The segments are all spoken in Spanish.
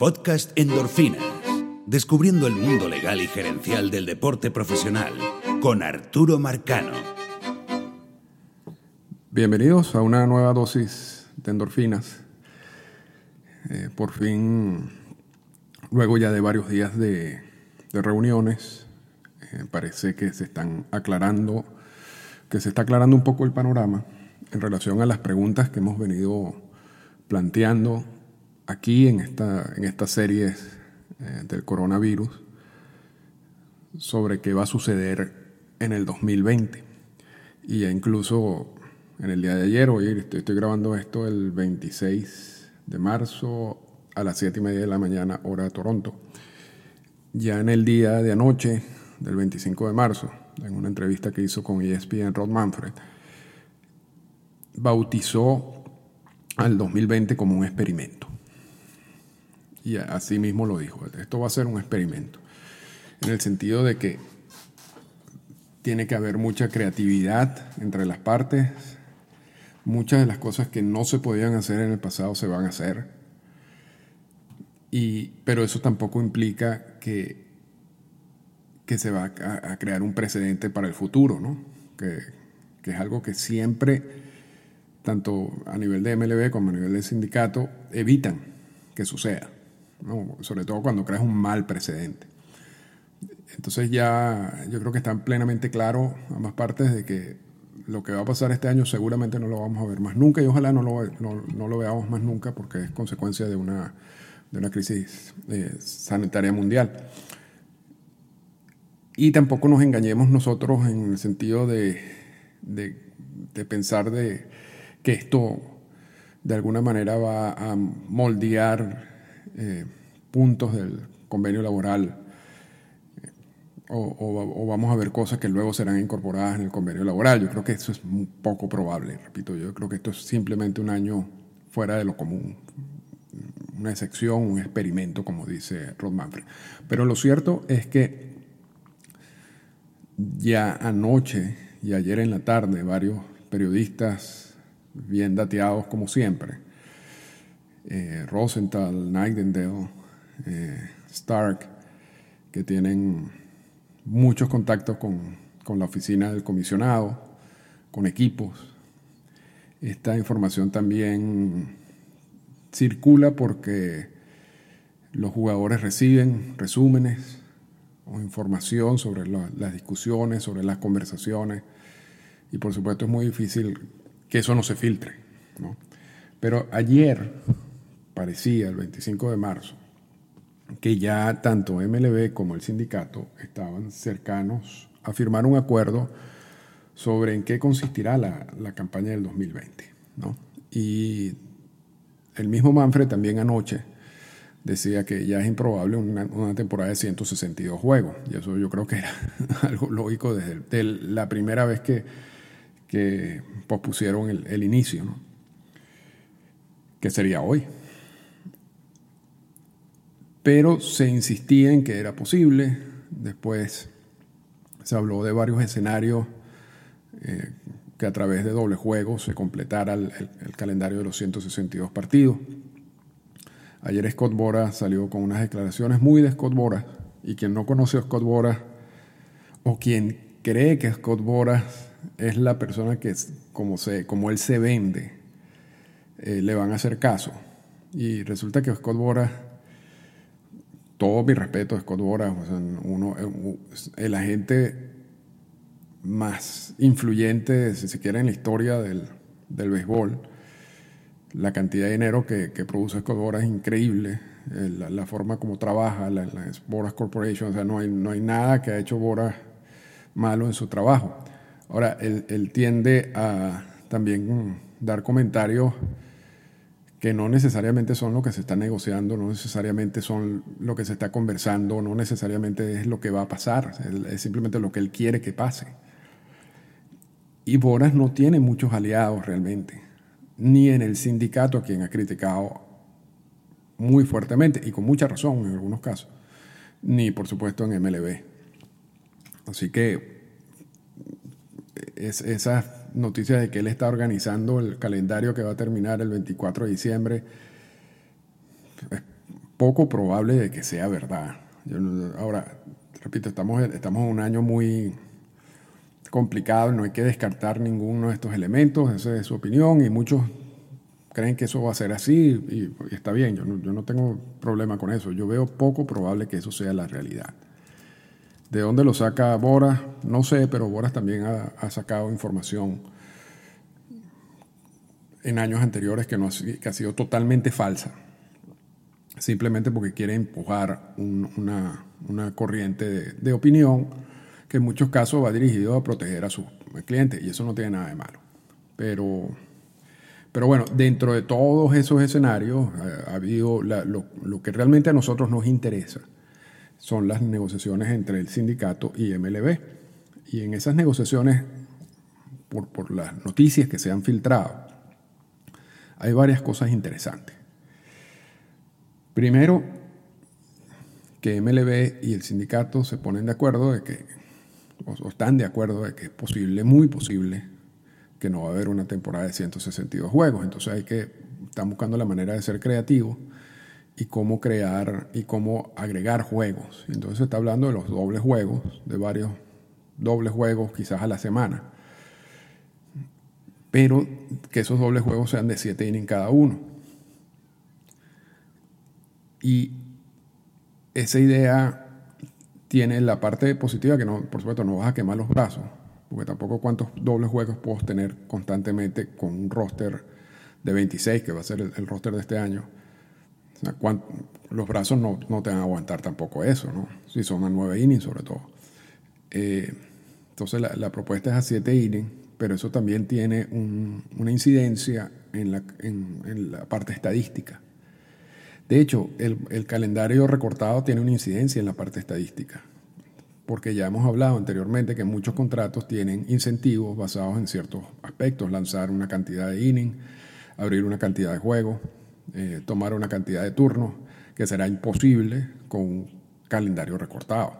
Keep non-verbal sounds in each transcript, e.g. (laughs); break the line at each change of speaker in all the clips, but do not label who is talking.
Podcast Endorfinas. Descubriendo el mundo legal y gerencial del deporte profesional con Arturo Marcano.
Bienvenidos a una nueva dosis de endorfinas. Eh, por fin, luego ya de varios días de, reuniones, eh, parece que se están aclarando, que se está aclarando un poco el panorama en relación a las preguntas que hemos venido planteando aquí en esta, en esta serie eh, del coronavirus sobre qué va a suceder en el 2020. Y incluso en el día de ayer, hoy estoy, estoy grabando esto el 26 de marzo a las 7 y media de la mañana, hora de Toronto. Ya en el día de anoche, del 25 de marzo, en una entrevista que hizo con ESPN Rod Manfred, bautizó al 2020 como un experimento. Y así mismo lo dijo, esto va a ser un experimento, en el sentido de que tiene que haber mucha creatividad entre las partes, muchas de las cosas que no se podían hacer en el pasado se van a hacer, y, pero eso tampoco implica que, que se va a, crear un precedente para el futuro, ¿no? que, que es algo que siempre, tanto a nivel de MLB como a nivel de sindicato, evitan que suceda sobre todo cuando creas un mal precedente. Entonces ya yo creo que están plenamente claros ambas partes de que lo que va a pasar este año seguramente no lo vamos a ver más nunca y ojalá no lo, no, lo veamos más nunca porque es consecuencia de una, de una crisis eh, sanitaria mundial. Y tampoco nos engañemos nosotros en el sentido de, de, de pensar de que esto de alguna manera va a moldear eh, puntos del convenio laboral eh, o, vamos a ver cosas que luego serán incorporadas en el convenio laboral. Yo creo que eso es poco probable, repito, yo creo que esto es simplemente un año fuera de lo común, una excepción, un experimento, como dice Rod Manfred. Pero lo cierto es que ya anoche y ayer en la tarde varios periodistas bien dateados como siempre, eh, Rosenthal, Nightingale, eh, Stark, que tienen muchos contactos con, con la oficina del comisionado, con equipos. Esta información también circula porque los jugadores reciben resúmenes o información sobre las discusiones, sobre las conversaciones, y por supuesto es muy difícil que eso no se filtre. Pero ayer, parecía, el 25 de marzo, que ya tanto MLB como el sindicato estaban cercanos a firmar un acuerdo sobre en qué consistirá la, campaña del 2020. Y el mismo Manfred también anoche decía que ya es improbable una, temporada de 162 juegos. Y eso yo creo que era (laughs) algo lógico desde, la primera vez que, que pospusieron el, el inicio, ¿no? que sería hoy pero se insistía en que era posible. Después se habló de varios escenarios eh, que a través de doble juego se completara el, calendario de los 162 partidos. Ayer Scott Bora salió con unas declaraciones muy de Scott Bora, y quien no conoce a Scott Bora, o quien cree que Scott Bora es la persona que, como, se, como él se vende, eh, le van a hacer caso. Y resulta que Scott Bora todo mi respeto a Scott Boras, uno, eh, el agente más influyente, si se quiere, en la historia del, del béisbol. La cantidad de dinero que, que produce Scott Boras es increíble. Eh, la, forma como trabaja, la, la Boras Corporation, o sea, no hay, no hay nada que ha hecho Boras malo en su trabajo. Ahora, él, él tiende a también dar comentarios que no necesariamente son lo que se está negociando, no necesariamente son lo que se está conversando, no necesariamente es lo que va a pasar, es simplemente lo que él quiere que pase. Y Boras no tiene muchos aliados realmente, ni en el sindicato a quien ha criticado muy fuertemente y con mucha razón en algunos casos, ni por supuesto en MLB. Así que es, esa noticia de que él está organizando el calendario que va a terminar el 24 de diciembre. poco probable de que sea verdad. ahora, repito, estamos, estamos en un año muy complicado, no hay que descartar ninguno de estos elementos, esa es su opinión, y muchos creen que eso va a ser así, y, está bien, yo no, yo no tengo problema con eso, yo veo poco probable que eso sea la realidad. ¿De dónde lo saca Boras? No sé, pero Boras también ha, sacado información en años anteriores que, no ha, sido totalmente falsa, simplemente porque quiere empujar una, corriente de, opinión que en muchos casos va dirigido a proteger a sus clientes y eso no tiene nada de malo. Pero, pero bueno, dentro de todos esos escenarios eh, ha, habido lo que realmente a nosotros nos interesa son las negociaciones entre el sindicato y MLB. Y en esas negociaciones, por, las noticias que se han filtrado, hay varias cosas interesantes. Primero, que MLB y el sindicato se ponen de acuerdo de que, o están de acuerdo de que es posible, muy posible, que no va a haber una temporada de 162 juegos. Entonces hay que, están buscando la manera de ser creativos y cómo crear y cómo agregar juegos. Entonces está hablando de los dobles juegos, de varios dobles juegos quizás a la semana. Pero que esos dobles juegos sean de 7 innings cada uno. Y esa idea tiene la parte positiva que no, por supuesto no vas a quemar los brazos, porque tampoco cuántos dobles juegos puedo tener constantemente con un roster de 26, que va a ser el roster de este año los brazos no, te van a aguantar tampoco eso, ¿no? Si son a 9 innings sobre todo. Eh, entonces la, propuesta es a 7 innings, pero eso también tiene una incidencia en la, en, la, parte estadística. De hecho, el, el, calendario recortado tiene una incidencia en la parte estadística, porque ya hemos hablado anteriormente que muchos contratos tienen incentivos basados en ciertos aspectos, lanzar una cantidad de innings, abrir una cantidad de juegos, eh, tomar una cantidad de turnos que será imposible con un calendario recortado.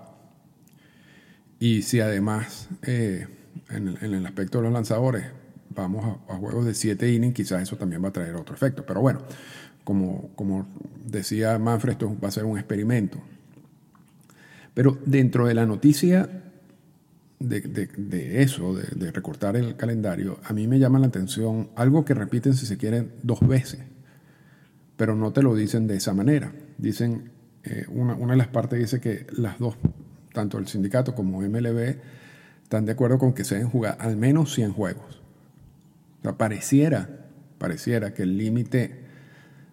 Y si además eh, en, el, aspecto de los lanzadores vamos a, juegos de 7 innings, quizás eso también va a traer otro efecto. Pero bueno, como, como decía Manfred, esto va a ser un experimento. Pero dentro de la noticia de, eso, de, recortar el calendario, a mí me llama la atención algo que repiten, si se quieren, dos veces pero no te lo dicen de esa manera. Dicen, eh, una, de las partes dice que las dos, tanto el sindicato como MLB, están de acuerdo con que se deben jugar al menos 100 juegos. O sea, pareciera, pareciera que el límite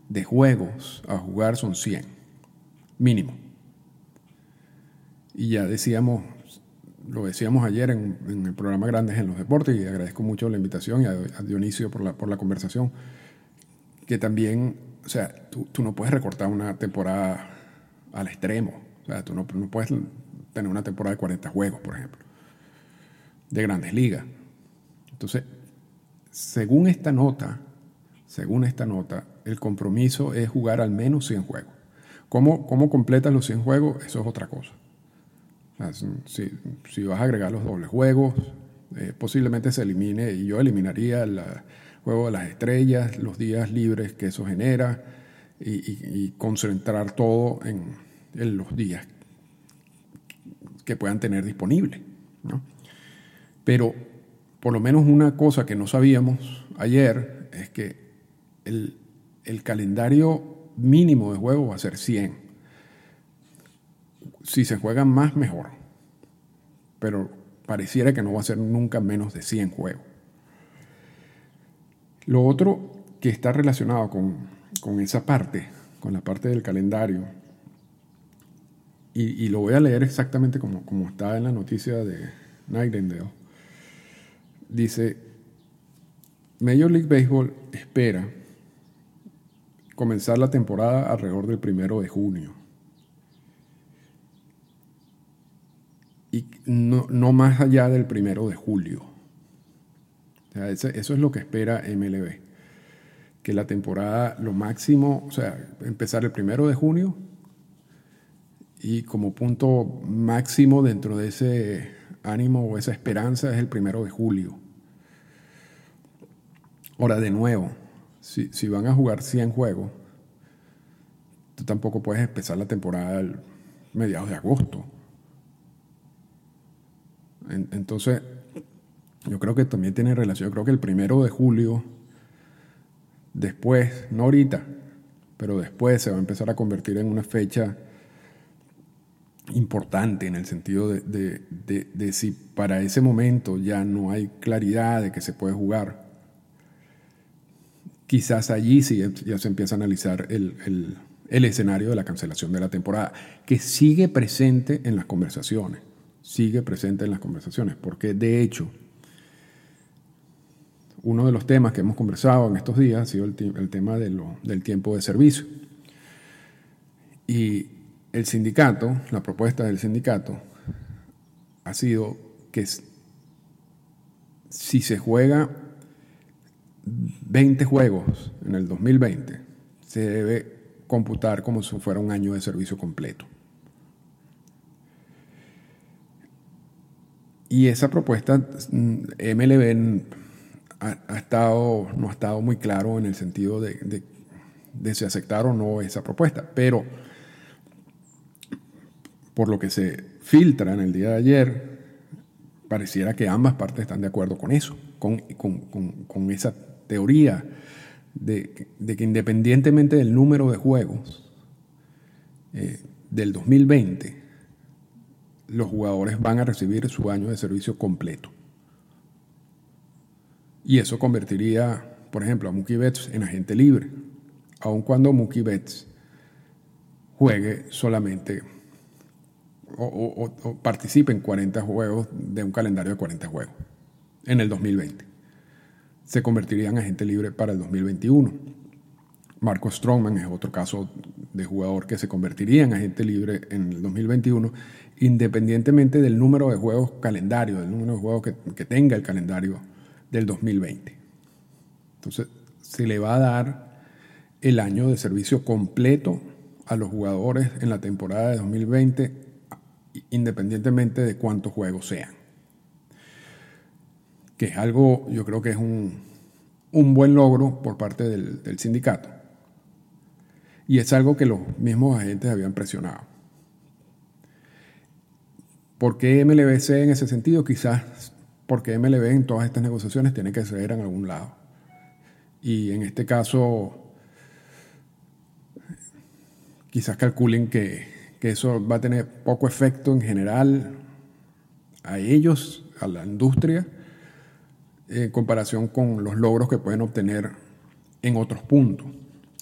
de juegos a jugar son 100, mínimo. Y ya decíamos, lo decíamos ayer en, el programa Grandes en los Deportes, y agradezco mucho la invitación y a, Dionisio por la, por la conversación, que también o sea, tú, no puedes recortar una temporada al extremo. O sea, tú no, no puedes tener una temporada de 40 juegos, por ejemplo, de grandes ligas. Entonces, según esta nota, según esta nota, el compromiso es jugar al menos 100 juegos. ¿Cómo, cómo completas los 100 juegos? Eso es otra cosa. si, si, vas a agregar los dobles juegos, eh, posiblemente se elimine, y yo eliminaría la, juego de las estrellas, los días libres que eso genera y, concentrar todo en, los días que puedan tener disponible. Pero por lo menos una cosa que no sabíamos ayer es que el, el calendario mínimo de juego va a ser 100. Si se juegan más, mejor. Pero pareciera que no va a ser nunca menos de 100 juegos. Lo otro que está relacionado con, esa parte, con la parte del calendario, y, lo voy a leer exactamente como, como está en la noticia de Nightingale, dice, Major League Baseball espera comenzar la temporada alrededor del primero de junio. Y no, no más allá del primero de julio eso es lo que espera MLB. Que la temporada, lo máximo, o sea, empezar el primero de junio y como punto máximo dentro de ese ánimo o esa esperanza es el primero de julio. Ahora, de nuevo, si, van a jugar 100 juegos, tampoco puedes empezar la temporada el mediados de agosto. entonces, yo creo que también tiene relación. Yo creo que el primero de julio, después, no ahorita, pero después se va a empezar a convertir en una fecha importante en el sentido de, si para ese momento ya no hay claridad de que se puede jugar, quizás allí sí ya se empieza a analizar el, escenario de la cancelación de la temporada, que sigue presente en las conversaciones, sigue presente en las conversaciones, porque de hecho, uno de los temas que hemos conversado en estos días ha sido el, tema del tiempo de servicio. Y el sindicato, la propuesta del sindicato, ha sido que si se juega 20 juegos en el 2020, se debe computar como si fuera un año de servicio completo. Y esa propuesta, MLB ha, estado, no ha estado muy claro en el sentido de, de si aceptar o no esa propuesta, pero por lo que se filtra en el día de ayer, pareciera que ambas partes están de acuerdo con eso, con, con, esa teoría de, que independientemente del número de juegos eh, del 2020, los jugadores van a recibir su año de servicio completo. Y eso convertiría, por ejemplo, a Mookie Betts en agente libre, aun cuando Mookie Betts juegue solamente o, participe en 40 juegos de un calendario de 40 juegos en el 2020. Se convertiría en agente libre para el 2021. Marco Strongman es otro caso de jugador que se convertiría en agente libre en el 2021, independientemente del número de juegos calendario, del número de juegos que, que tenga el calendario del 2020. Entonces, se le va a dar el año de servicio completo a los jugadores en la temporada de 2020 independientemente de cuántos juegos sean. Que es algo, yo creo que es un, buen logro por parte del, sindicato. Y es algo que los mismos agentes habían presionado. ¿Por qué MLBC en ese sentido? Quizás porque MLB en todas estas negociaciones tiene que ceder en algún lado. Y en este caso, quizás calculen que que eso va a tener poco efecto en general a ellos, a la industria, en comparación con los logros que pueden obtener en otros puntos,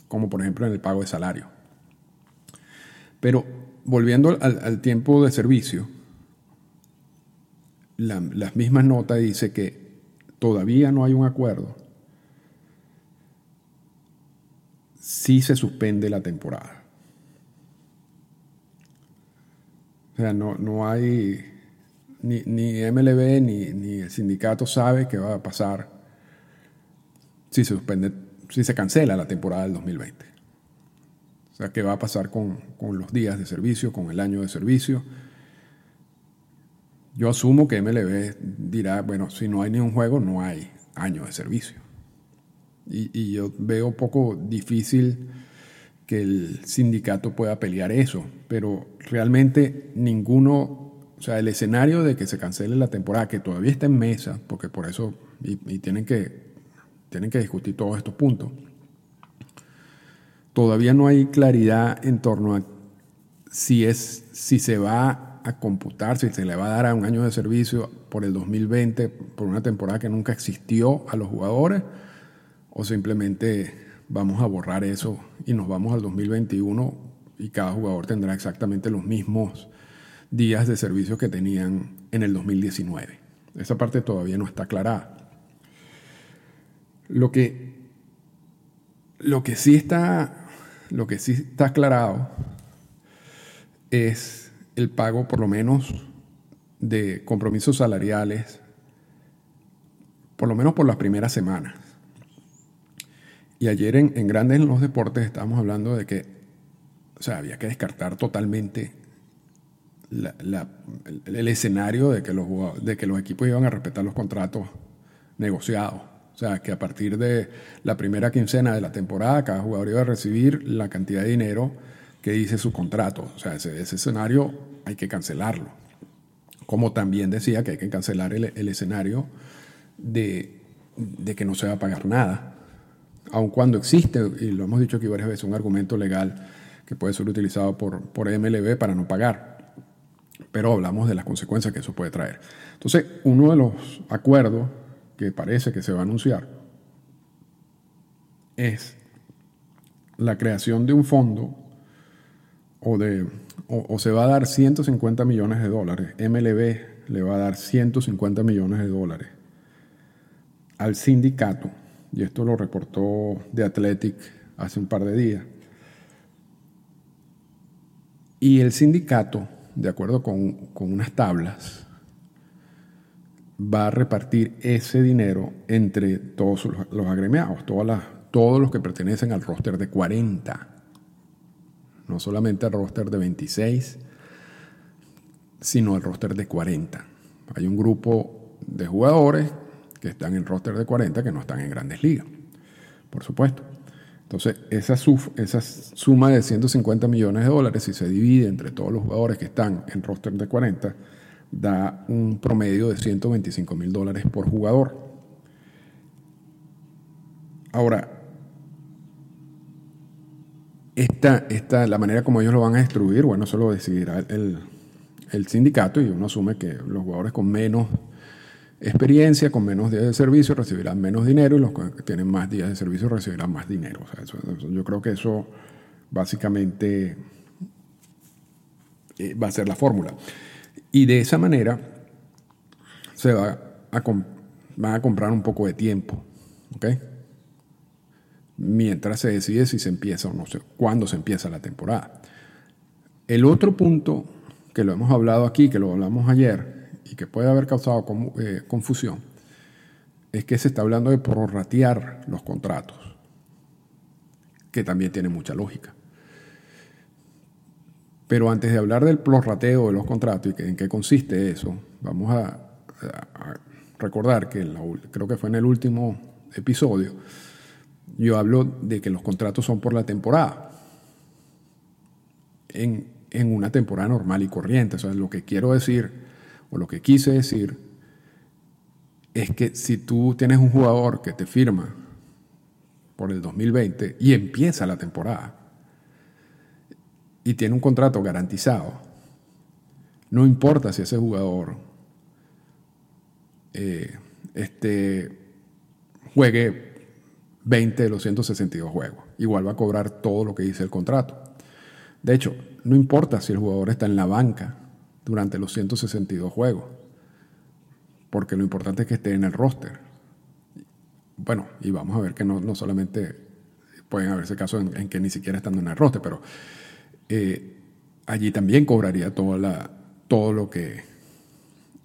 como por ejemplo en el pago de salario. Pero volviendo al, tiempo de servicio, las mismas notas dice que todavía no hay un acuerdo si se suspende la temporada. O sea, no, no hay, ni, ni MLB ni, ni, el sindicato sabe qué va a pasar si se suspende, si se cancela la temporada del 2020. O sea, qué va a pasar con, con los días de servicio, con el año de servicio. Yo asumo que MLB dirá, bueno, si no hay ni un juego, no hay año de servicio. Y, y yo veo poco difícil que el sindicato pueda pelear eso, pero realmente ninguno, o sea, el escenario de que se cancele la temporada, que todavía está en mesa, porque por eso, y, tienen, que, tienen que discutir todos estos puntos, todavía no hay claridad en torno a si, es, si se va a computar, si se le va a dar a un año de servicio por el 2020, por una temporada que nunca existió a los jugadores, o simplemente vamos a borrar eso y nos vamos al 2021 y cada jugador tendrá exactamente los mismos días de servicio que tenían en el 2019. Esa parte todavía no está aclarada. Lo que, lo que sí está, lo que sí está aclarado es el pago por lo menos de compromisos salariales, por lo menos por las primeras semanas. Y ayer en, Grandes los Deportes estábamos hablando de que, o sea, había que descartar totalmente el, escenario de que, los, de que los equipos iban a respetar los contratos negociados. O sea, que a partir de la primera quincena de la temporada, cada jugador iba a recibir la cantidad de dinero que dice su contrato. O sea, ese, escenario hay que cancelarlo. Como también decía que hay que cancelar el, escenario de, de, que no se va a pagar nada. Aun cuando existe, y lo hemos dicho aquí varias veces, un argumento legal que puede ser utilizado por, por MLB para no pagar. Pero hablamos de las consecuencias que eso puede traer. Entonces, uno de los acuerdos que parece que se va a anunciar es la creación de un fondo o, de, o, se va a dar 150 millones de dólares. MLB le va a dar 150 millones de dólares al sindicato, y esto lo reportó The Athletic hace un par de días. Y el sindicato, de acuerdo con, con unas tablas, va a repartir ese dinero entre todos los, agremiados, todas las, todos los que pertenecen al roster de 40. No solamente al roster de 26, sino al roster de 40. Hay un grupo de jugadores que están en roster de 40 que no están en grandes ligas, por supuesto. Entonces, esa, esa suma de 150 millones de dólares, si se divide entre todos los jugadores que están en roster de 40, da un promedio de 125 mil dólares por jugador. Ahora, esta, esta, la manera como ellos lo van a distribuir, bueno, eso lo decidirá el, el sindicato y uno asume que los jugadores con menos experiencia, con menos días de servicio, recibirán menos dinero y los que tienen más días de servicio recibirán más dinero. yo creo que eso básicamente eh, va a ser la fórmula. Y de esa manera se va a, van a comprar un poco de tiempo, ¿ok? Mientras se decide si se empieza o no sé, cuándo se empieza la temporada. El otro punto que lo hemos hablado aquí, que lo hablamos ayer y que puede haber causado eh, confusión, es que se está hablando de prorratear los contratos, que también tiene mucha lógica. Pero antes de hablar del prorrateo de los contratos y en qué consiste eso, vamos a, recordar que creo que fue en el último episodio, yo hablo de que los contratos son por la temporada. En, en una temporada normal y corriente. O sea, lo que quiero decir, o lo que quise decir, es que si tú tienes un jugador que te firma por el 2020 y empieza la temporada, y tiene un contrato garantizado, no importa si ese jugador eh, este, juegue 20 de los 162 juegos, igual va a cobrar todo lo que dice el contrato. De hecho, no importa si el jugador está en la banca durante los 162 juegos, porque lo importante es que esté en el roster. Bueno, y vamos a ver que no, solamente pueden haberse casos en, que ni siquiera estando en el roster, pero eh, allí también cobraría la, todo lo que,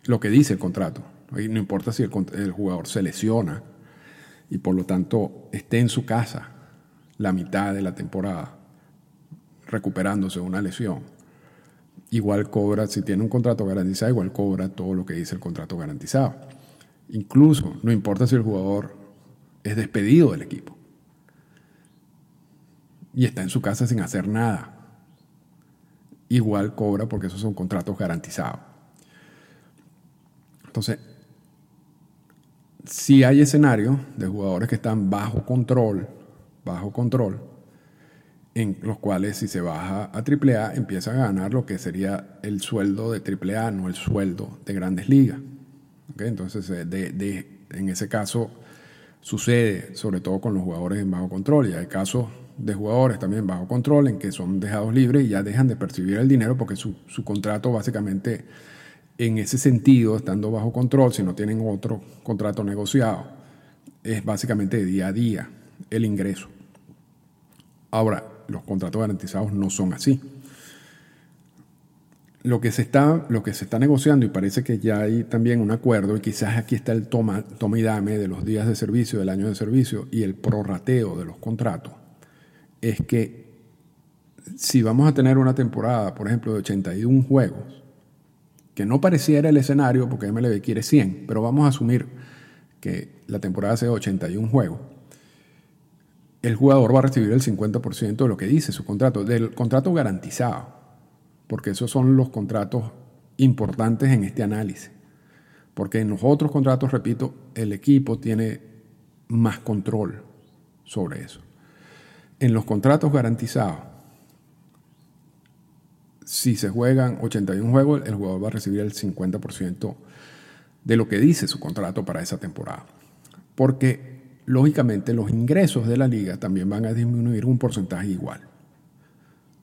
lo que dice el contrato. no importa si el, jugador se lesiona y por lo tanto esté en su casa la mitad de la temporada recuperándose de una lesión. Igual cobra, si tiene un contrato garantizado, igual cobra todo lo que dice el contrato garantizado. Incluso, no importa si el jugador es despedido del equipo y está en su casa sin hacer nada igual cobra porque esos son contratos garantizados. Entonces, si hay escenarios de jugadores que están bajo control, bajo control, en los cuales si se baja a AAA empieza a ganar lo que sería el sueldo de AAA, no el sueldo de grandes ligas. Entonces, eh, de, en ese caso sucede sobre todo con los jugadores en bajo control y hay casos de jugadores también bajo control en que son dejados libres y ya dejan de percibir el dinero porque su, contrato básicamente en ese sentido, estando bajo control, si no tienen otro contrato negociado, es básicamente de día a día el ingreso. Ahora, los contratos garantizados no son así. Lo que, se está, lo que se está negociando, y parece que ya hay también un acuerdo, y quizás aquí está el toma, toma y dame de los días de servicio, del año de servicio, y el prorrateo de los contratos, es que si vamos a tener una temporada, por ejemplo, de 81 juegos, que no pareciera el escenario porque MLB quiere 100, pero vamos a asumir que la temporada sea 81 juegos, el jugador va a recibir el 50% de lo que dice su contrato, del contrato garantizado, porque esos son los contratos importantes en este análisis. Porque en los otros contratos, repito, el equipo tiene más control sobre eso. En los contratos garantizados, si se juegan 81 juegos, el jugador va a recibir el 50% de lo que dice su contrato para esa temporada. Porque, lógicamente, los ingresos de la liga también van a disminuir un porcentaje igual.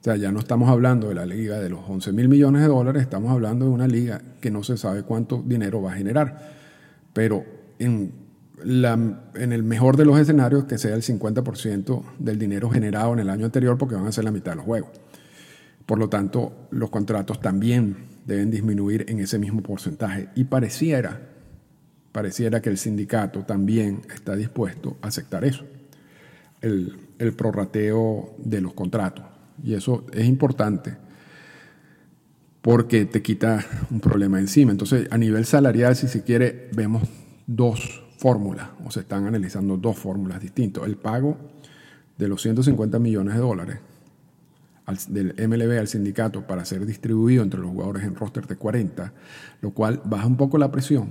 O sea, ya no estamos hablando de la liga de los 11 mil millones de dólares, estamos hablando de una liga que no se sabe cuánto dinero va a generar. Pero en, el mejor de los escenarios, que sea el 50% del dinero generado en el año anterior, porque van a ser la mitad de los juegos. Por lo tanto, los contratos también deben disminuir en ese mismo porcentaje. Y pareciera, pareciera que el sindicato también está dispuesto a aceptar eso, el, el prorrateo de los contratos. Y eso es importante porque te quita un problema encima. Entonces, a nivel salarial, si se quiere, vemos dos fórmulas, o se están analizando dos fórmulas distintas. El pago de los 150 millones de dólares del MLB al sindicato para ser distribuido entre los jugadores en roster de 40, lo cual baja un poco la presión.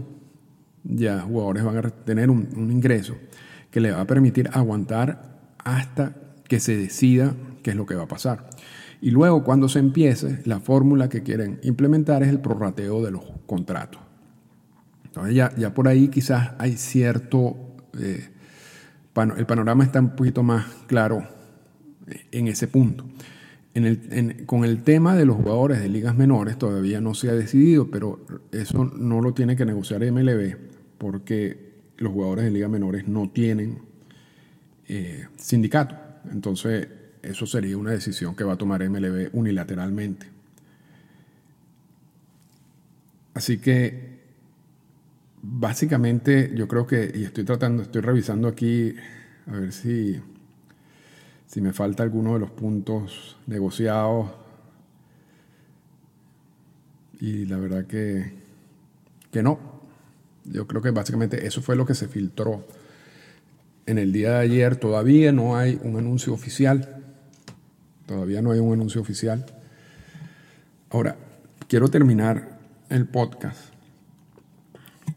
Ya jugadores van a tener un, un ingreso que le va a permitir aguantar hasta que se decida qué es lo que va a pasar. Y luego, cuando se empiece, la fórmula que quieren implementar es el prorrateo de los contratos. Entonces, ya, ya por ahí quizás hay cierto. Eh, el panorama está un poquito más claro en ese punto. Con el tema de los jugadores de ligas menores todavía no se ha decidido, pero eso no lo tiene que negociar MLB porque los jugadores de ligas menores no tienen eh, sindicato. Entonces, eso sería una decisión que va a tomar MLB unilateralmente. Así que, básicamente, yo creo que, y estoy tratando, estoy revisando aquí, a ver si, si me falta alguno de los puntos negociados. Y la verdad que, que no. Yo creo que básicamente eso fue lo que se filtró en el día de ayer todavía no hay un anuncio oficial. Todavía no hay un anuncio oficial. Ahora, quiero terminar el podcast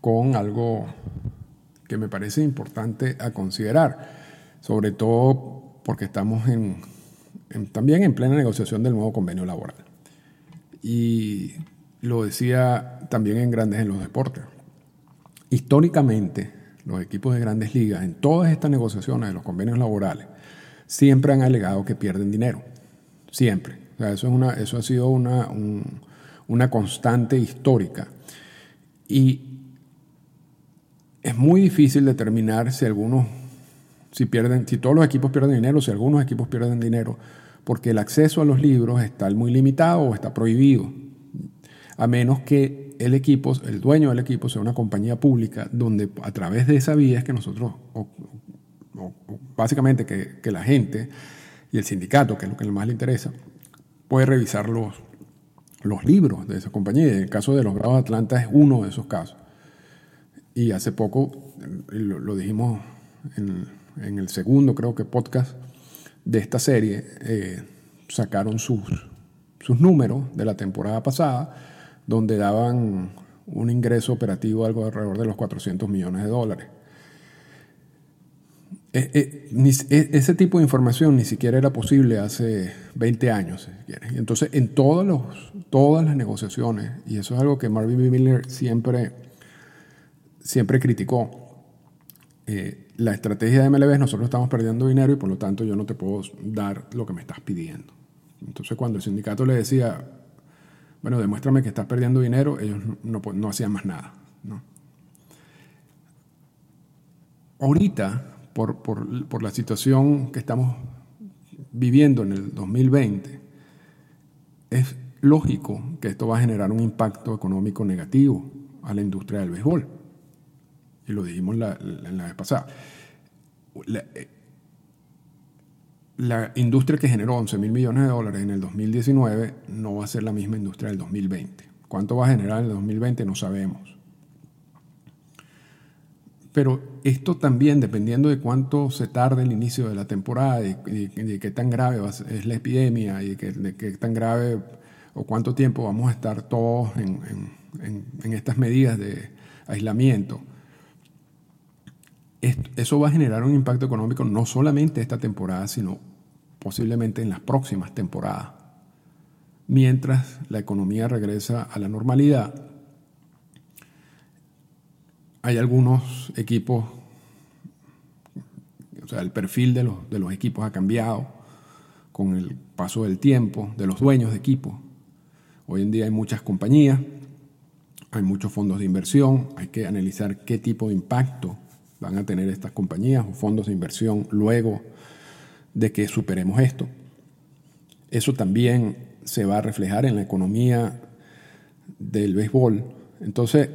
con algo que me parece importante a considerar, sobre todo porque estamos en, también en plena negociación del nuevo convenio laboral. Y lo decía también en Grandes en los Deportes. Históricamente, los equipos de grandes ligas, en todas estas negociaciones de los convenios laborales, siempre han alegado que pierden dinero. Siempre. eso, es una, eso ha sido una, una constante histórica. Y es muy difícil determinar si algunos, si pierden, si todos los equipos pierden dinero, si algunos equipos pierden dinero, porque el acceso a los libros está muy limitado o está prohibido, a menos que el equipo, el dueño del equipo sea una compañía pública donde a través de esa vía es que nosotros, básicamente que, la gente y el sindicato, que es lo que más le interesa, puede revisar los, los libros de esa compañía. Y el caso de los Bravos de Atlanta es uno de esos casos. Y hace poco, lo, dijimos en, el segundo, creo que podcast de esta serie, eh, sacaron sus, sus números de la temporada pasada donde daban un ingreso operativo algo alrededor de los 400 millones de dólares. Eh, eh, ese tipo de información ni siquiera era posible hace 20 años, si Entonces, en todos los, todas las negociaciones, y eso es algo que Marvin B. Miller siempre, siempre criticó, la estrategia de MLB es nosotros estamos perdiendo dinero y por lo tanto yo no te puedo dar lo que me estás pidiendo. Entonces, cuando el sindicato le decía, bueno, demuéstrame que estás perdiendo dinero, ellos no, no, hacían más nada. ¿no? Ahorita, por, por, por, la situación que estamos viviendo en el 2020, es lógico que esto va a generar un impacto económico negativo a la industria del béisbol. Y lo dijimos la, la, la vez pasada. La, eh, la industria que generó 11 mil millones de dólares en el 2019 no va a ser la misma industria del 2020. ¿Cuánto va a generar en el 2020? No sabemos. Pero esto también, dependiendo de cuánto se tarde el inicio de la temporada y, de qué tan grave es la epidemia y de qué, tan grave o cuánto tiempo vamos a estar todos en, en estas medidas de aislamiento, eso va a generar un impacto económico no solamente esta temporada, sino posiblemente en las próximas temporadas. Mientras la economía regresa a la normalidad, hay algunos equipos, o sea, el perfil de los, de los equipos ha cambiado con el paso del tiempo, de los dueños de equipos. Hoy en día hay muchas compañías, hay muchos fondos de inversión, hay que analizar qué tipo de impacto van a tener estas compañías o fondos de inversión luego de que superemos esto. Eso también se va a reflejar en la economía del béisbol. Entonces,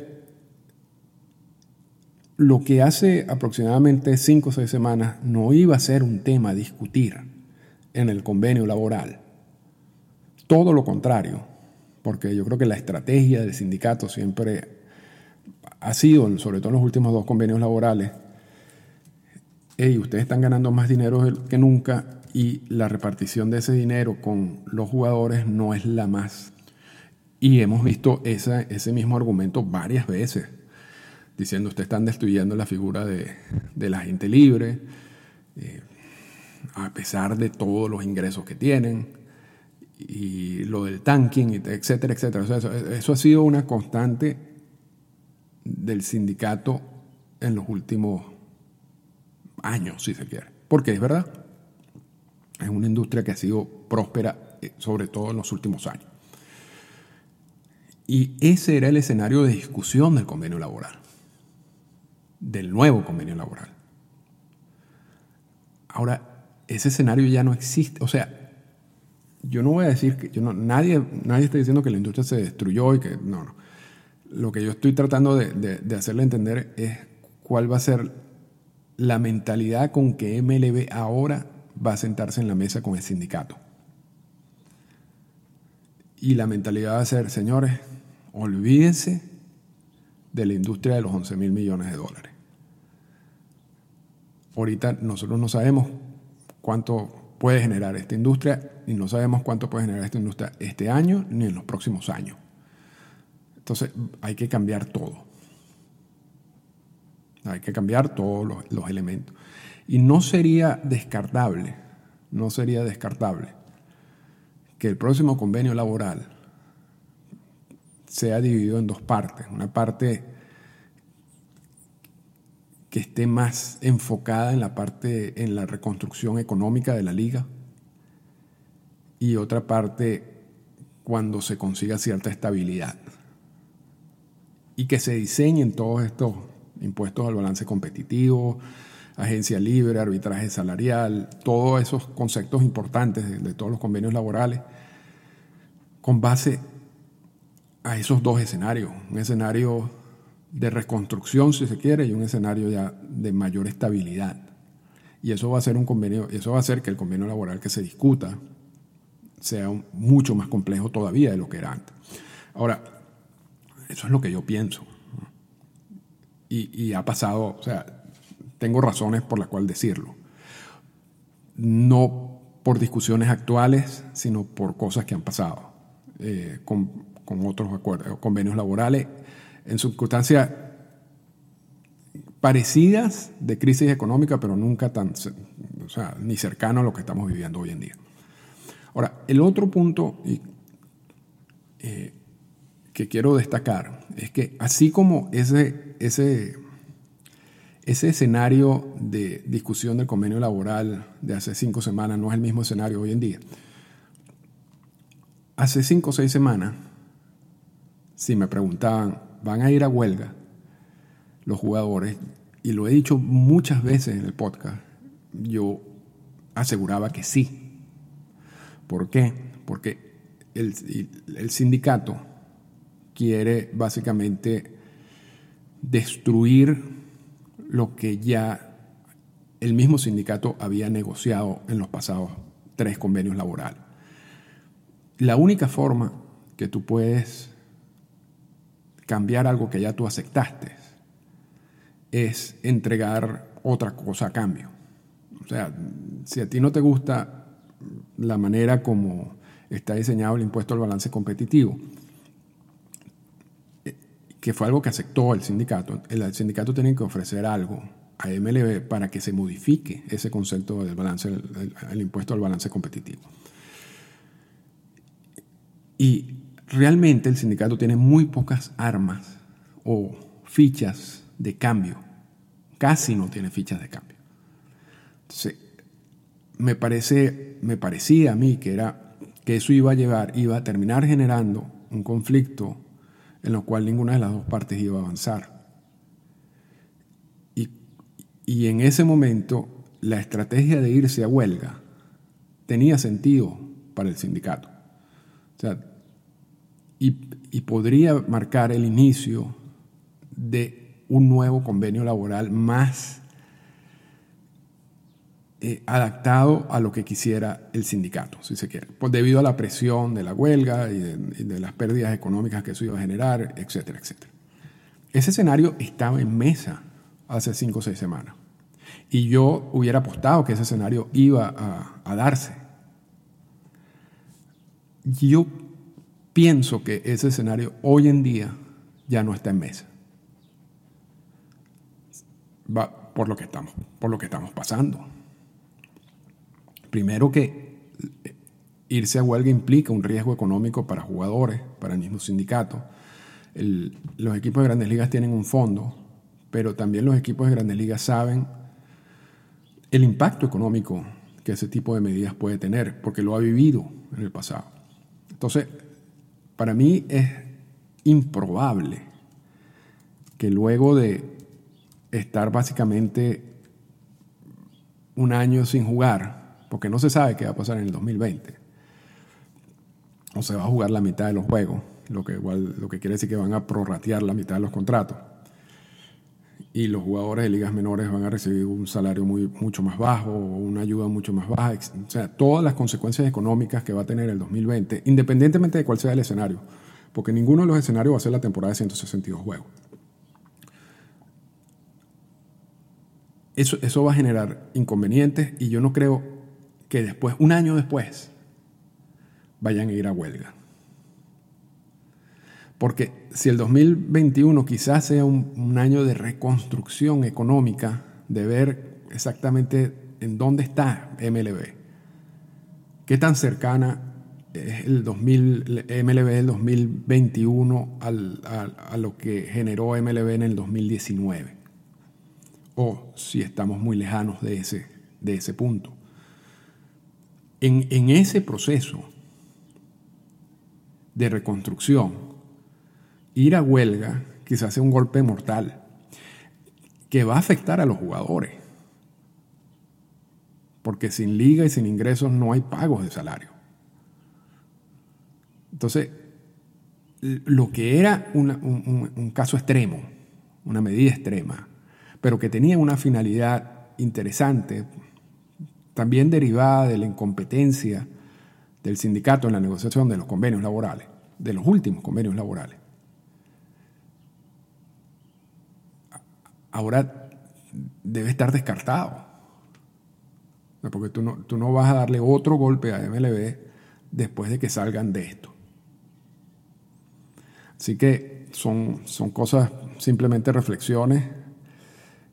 lo que hace aproximadamente cinco o seis semanas no iba a ser un tema a discutir en el convenio laboral. Todo lo contrario, porque yo creo que la estrategia del sindicato siempre ha sido, sobre todo en los últimos dos convenios laborales, hey, ustedes están ganando más dinero que nunca y la repartición de ese dinero con los jugadores no es la más. Y hemos visto ese mismo argumento varias veces, diciendo ustedes están destruyendo la figura de, la gente libre, eh, a pesar de todos los ingresos que tienen, y lo del tanking, etcétera, etcétera. eso ha sido una constante del sindicato en los últimos años, si se quiere. Porque es verdad, es una industria que ha sido próspera, eh, sobre todo en los últimos años. Y ese era el escenario de discusión del convenio laboral, del nuevo convenio laboral. Ahora, ese escenario ya no existe. O sea, yo no voy a decir que yo nadie, nadie está diciendo que la industria se destruyó y que no, no lo que yo estoy tratando de, hacerle entender es cuál va a ser la mentalidad con que MLB ahora va a sentarse en la mesa con el sindicato. Y la mentalidad va a ser, señores, olvídense de la industria de los 11 mil millones de dólares. Ahorita nosotros no sabemos cuánto puede generar esta industria y no sabemos cuánto puede generar esta industria este año ni en los próximos años. Entonces hay que cambiar todo. Hay que cambiar todos los, elementos. Y no sería descartable, no sería descartable que el próximo convenio laboral sea dividido en dos partes. Una parte que esté más enfocada en la parte, en la reconstrucción económica de la liga y otra parte cuando se consiga cierta estabilidad y que se diseñen todos estos impuestos al balance competitivo, agencia libre, arbitraje salarial, todos esos conceptos importantes de, todos los convenios laborales, con base a esos dos escenarios, un escenario de reconstrucción, si se quiere, y un escenario ya de mayor estabilidad. Y eso va a ser un convenio, eso va a hacer que el convenio laboral que se discuta sea mucho más complejo todavía de lo que era antes. Ahora, eso es lo que yo pienso. Y, ha pasado, o sea, tengo razones por las cuales decirlo. No por discusiones actuales, sino por cosas que han pasado eh, con, otros acuerdos, convenios laborales en circunstancias parecidas de crisis económica, pero nunca tan, o sea, ni cercano a lo que estamos viviendo hoy en día. Ahora, el otro punto, y, eh, que quiero destacar es que así como ese, ese, ese escenario de discusión del convenio laboral de hace cinco semanas no es el mismo escenario hoy en día, hace cinco o seis semanas, si me preguntaban, ¿van a ir a huelga los jugadores? Y lo he dicho muchas veces en el podcast, yo aseguraba que sí. ¿Por qué? Porque el, el sindicato quiere básicamente destruir lo que ya el mismo sindicato había negociado en los pasados tres convenios laborales. La única forma que tú puedes cambiar algo que ya tú aceptaste es entregar otra cosa a cambio. O sea, si a ti no te gusta la manera como está diseñado el impuesto al balance competitivo, que fue algo que aceptó el sindicato, el sindicato tiene que ofrecer algo a MLB para que se modifique ese concepto del balance, el, impuesto al balance competitivo. Y realmente el sindicato tiene muy pocas armas o fichas de cambio. Casi no tiene fichas de cambio. Entonces, me, parece, me parecía a mí que, era, que eso iba a llevar, iba a terminar generando un conflicto en lo cual ninguna de las dos partes iba a avanzar. Y en ese momento la estrategia de irse a huelga tenía sentido para el sindicato. O sea, y, y, podría marcar el inicio de un nuevo convenio laboral más eh, adaptado a lo que quisiera el sindicato, si se quiere, pues debido a la presión de la huelga y de, las pérdidas económicas que eso iba a generar, etcétera, etcétera. Ese escenario estaba en mesa hace cinco o seis semanas. Y yo hubiera apostado que ese escenario iba a, darse. Yo pienso que ese escenario hoy en día ya no está en mesa. Va por lo que estamos, por lo que estamos pasando. Primero que irse a huelga implica un riesgo económico para jugadores, para el mismo sindicato. los equipos de grandes ligas tienen un fondo pero también los equipos de grandes ligas saben el impacto económico que ese tipo de medidas puede tener, porque lo ha vivido en el pasado. Entonces, para mí es improbable que luego de estar básicamente un año sin jugar, porque no se sabe qué va a pasar en el 2020, o se va a jugar la mitad de los juegos, lo que, igual, lo que quiere decir que van a prorratear la mitad de los contratos y los jugadores de ligas menores van a recibir un salario muy, mucho más bajo una ayuda mucho más baja. O sea, todas las consecuencias económicas que va a tener el 2020, independientemente de cuál sea el escenario, porque ninguno de los escenarios va a ser la temporada de 162 juegos. Eso, eso va a generar inconvenientes y yo no creo que después, un año después, vayan a ir a huelga. Porque si el 2021 quizás sea un, año de reconstrucción económica, de ver exactamente en dónde está MLB, qué tan cercana es el 2000, MLB del 2021 a, lo que generó MLB en el 2019, o si estamos muy lejanos de ese, de ese punto. En, ese proceso de reconstrucción, ir a huelga quizás sea un golpe mortal que va a afectar a los jugadores. Porque sin liga y sin ingresos no hay pagos de salario. Entonces, lo que era un caso extremo, una medida extrema, pero que tenía una finalidad interesante, también derivada de la incompetencia del sindicato en la negociación de los convenios laborales, de los últimos convenios laborales, ahora debe estar descartado. Porque tú no, tú no vas a darle otro golpe a MLB después de que salgan de esto. Así que son, son cosas, simplemente reflexiones.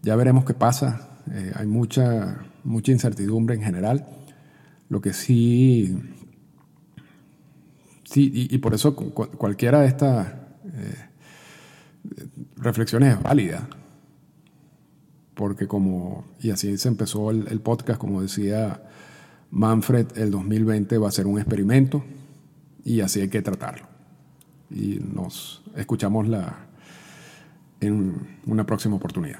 Ya veremos qué pasa. Eh, hay mucha, mucha incertidumbre en general. Lo que sí, sí y, por eso cualquiera de estas eh, reflexiones es válida porque como, y así se empezó el, podcast, como decía Manfred, el 2020 va a ser un experimento y así hay que tratarlo. Y nos escuchamos la, en una próxima oportunidad.